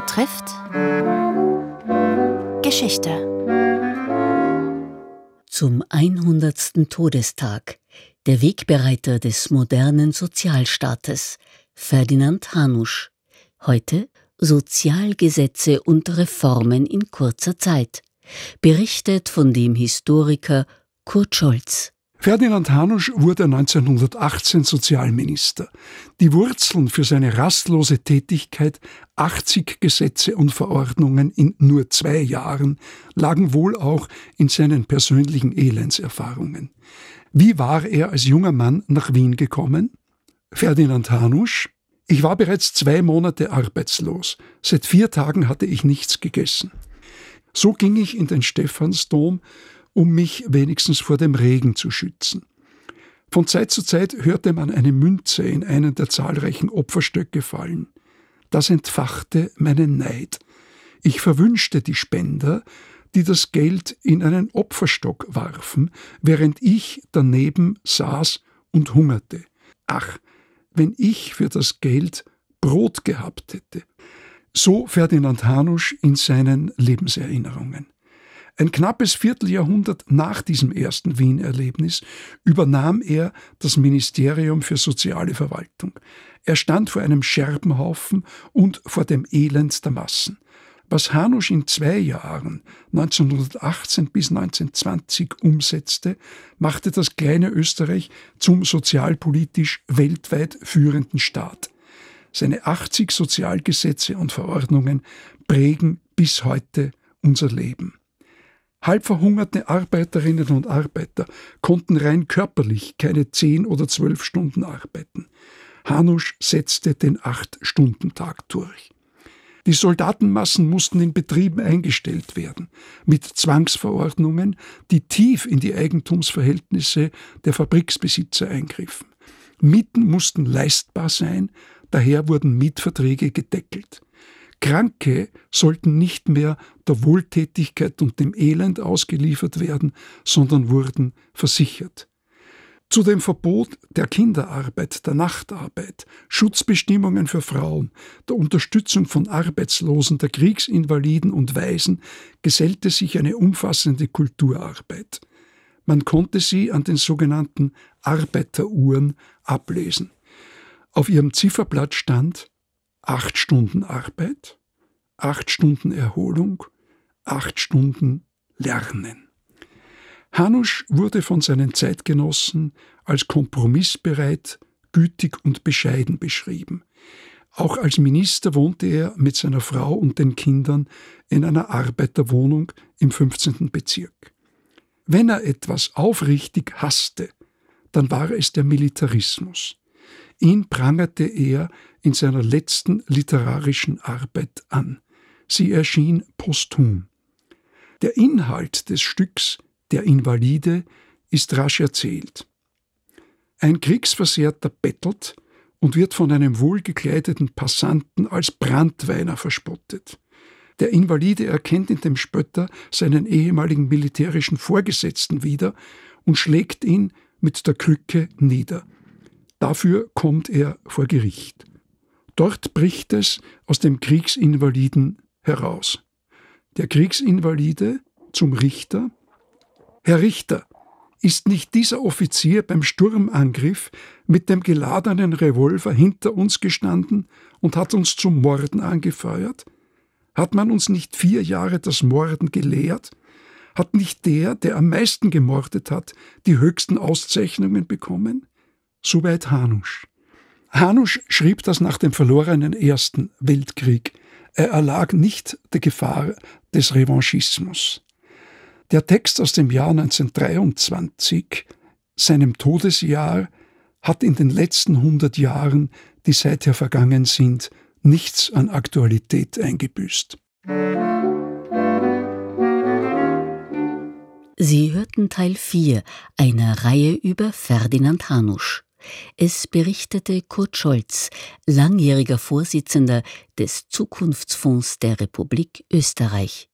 betrifft Geschichte. Zum 100. Todestag der Wegbereiter des modernen Sozialstaates, Ferdinand Hanusch. Heute Sozialgesetze und Reformen in kurzer Zeit. Berichtet von dem Historiker Kurt Scholz. Ferdinand Hanusch wurde 1918 Sozialminister. Die Wurzeln für seine rastlose Tätigkeit, 80 Gesetze und Verordnungen in nur zwei Jahren, lagen wohl auch in seinen persönlichen Elendserfahrungen. Wie war er als junger Mann nach Wien gekommen? Ferdinand Hanusch. Ich war bereits zwei Monate arbeitslos. Seit vier Tagen hatte ich nichts gegessen. So ging ich in den Stephansdom um mich wenigstens vor dem Regen zu schützen. Von Zeit zu Zeit hörte man eine Münze in einen der zahlreichen Opferstöcke fallen. Das entfachte meinen Neid. Ich verwünschte die Spender, die das Geld in einen Opferstock warfen, während ich daneben saß und hungerte. Ach, wenn ich für das Geld Brot gehabt hätte. So Ferdinand Hanusch in seinen Lebenserinnerungen. Ein knappes Vierteljahrhundert nach diesem ersten Wien-Erlebnis übernahm er das Ministerium für soziale Verwaltung. Er stand vor einem Scherbenhaufen und vor dem Elend der Massen. Was Hanusch in zwei Jahren, 1918 bis 1920, umsetzte, machte das kleine Österreich zum sozialpolitisch weltweit führenden Staat. Seine 80 Sozialgesetze und Verordnungen prägen bis heute unser Leben. Halb verhungerte Arbeiterinnen und Arbeiter konnten rein körperlich keine zehn oder zwölf Stunden arbeiten. Hanusch setzte den Acht-Stunden-Tag durch. Die Soldatenmassen mussten in Betrieben eingestellt werden, mit Zwangsverordnungen, die tief in die Eigentumsverhältnisse der Fabriksbesitzer eingriffen. Mieten mussten leistbar sein, daher wurden Mietverträge gedeckelt. Kranke sollten nicht mehr der Wohltätigkeit und dem Elend ausgeliefert werden, sondern wurden versichert. Zu dem Verbot der Kinderarbeit, der Nachtarbeit, Schutzbestimmungen für Frauen, der Unterstützung von Arbeitslosen, der Kriegsinvaliden und Waisen gesellte sich eine umfassende Kulturarbeit. Man konnte sie an den sogenannten Arbeiteruhren ablesen. Auf ihrem Zifferblatt stand acht Stunden Arbeit, acht Stunden Erholung, acht Stunden Lernen. Hanusch wurde von seinen Zeitgenossen als kompromissbereit, gütig und bescheiden beschrieben. Auch als Minister wohnte er mit seiner Frau und den Kindern in einer Arbeiterwohnung im 15. Bezirk. Wenn er etwas aufrichtig hasste, dann war es der Militarismus. Ihn prangerte er in seiner letzten literarischen Arbeit an. Sie erschien posthum. Der Inhalt des Stücks Der Invalide ist rasch erzählt. Ein Kriegsversehrter bettelt und wird von einem wohlgekleideten Passanten als Brandweiner verspottet. Der Invalide erkennt in dem Spötter seinen ehemaligen militärischen Vorgesetzten wieder und schlägt ihn mit der Krücke nieder. Dafür kommt er vor Gericht. Dort bricht es aus dem Kriegsinvaliden heraus. Der Kriegsinvalide zum Richter. Herr Richter, ist nicht dieser Offizier beim Sturmangriff mit dem geladenen Revolver hinter uns gestanden und hat uns zum Morden angefeuert? Hat man uns nicht vier Jahre das Morden gelehrt? Hat nicht der, der am meisten gemordet hat, die höchsten Auszeichnungen bekommen? Soweit Hanusch. Hanusch schrieb das nach dem verlorenen Ersten Weltkrieg. Er erlag nicht der Gefahr des Revanchismus. Der Text aus dem Jahr 1923, seinem Todesjahr, hat in den letzten 100 Jahren, die seither vergangen sind, nichts an Aktualität eingebüßt. Sie hörten Teil 4 einer Reihe über Ferdinand Hanusch. Es berichtete Kurt Scholz, langjähriger Vorsitzender des Zukunftsfonds der Republik Österreich.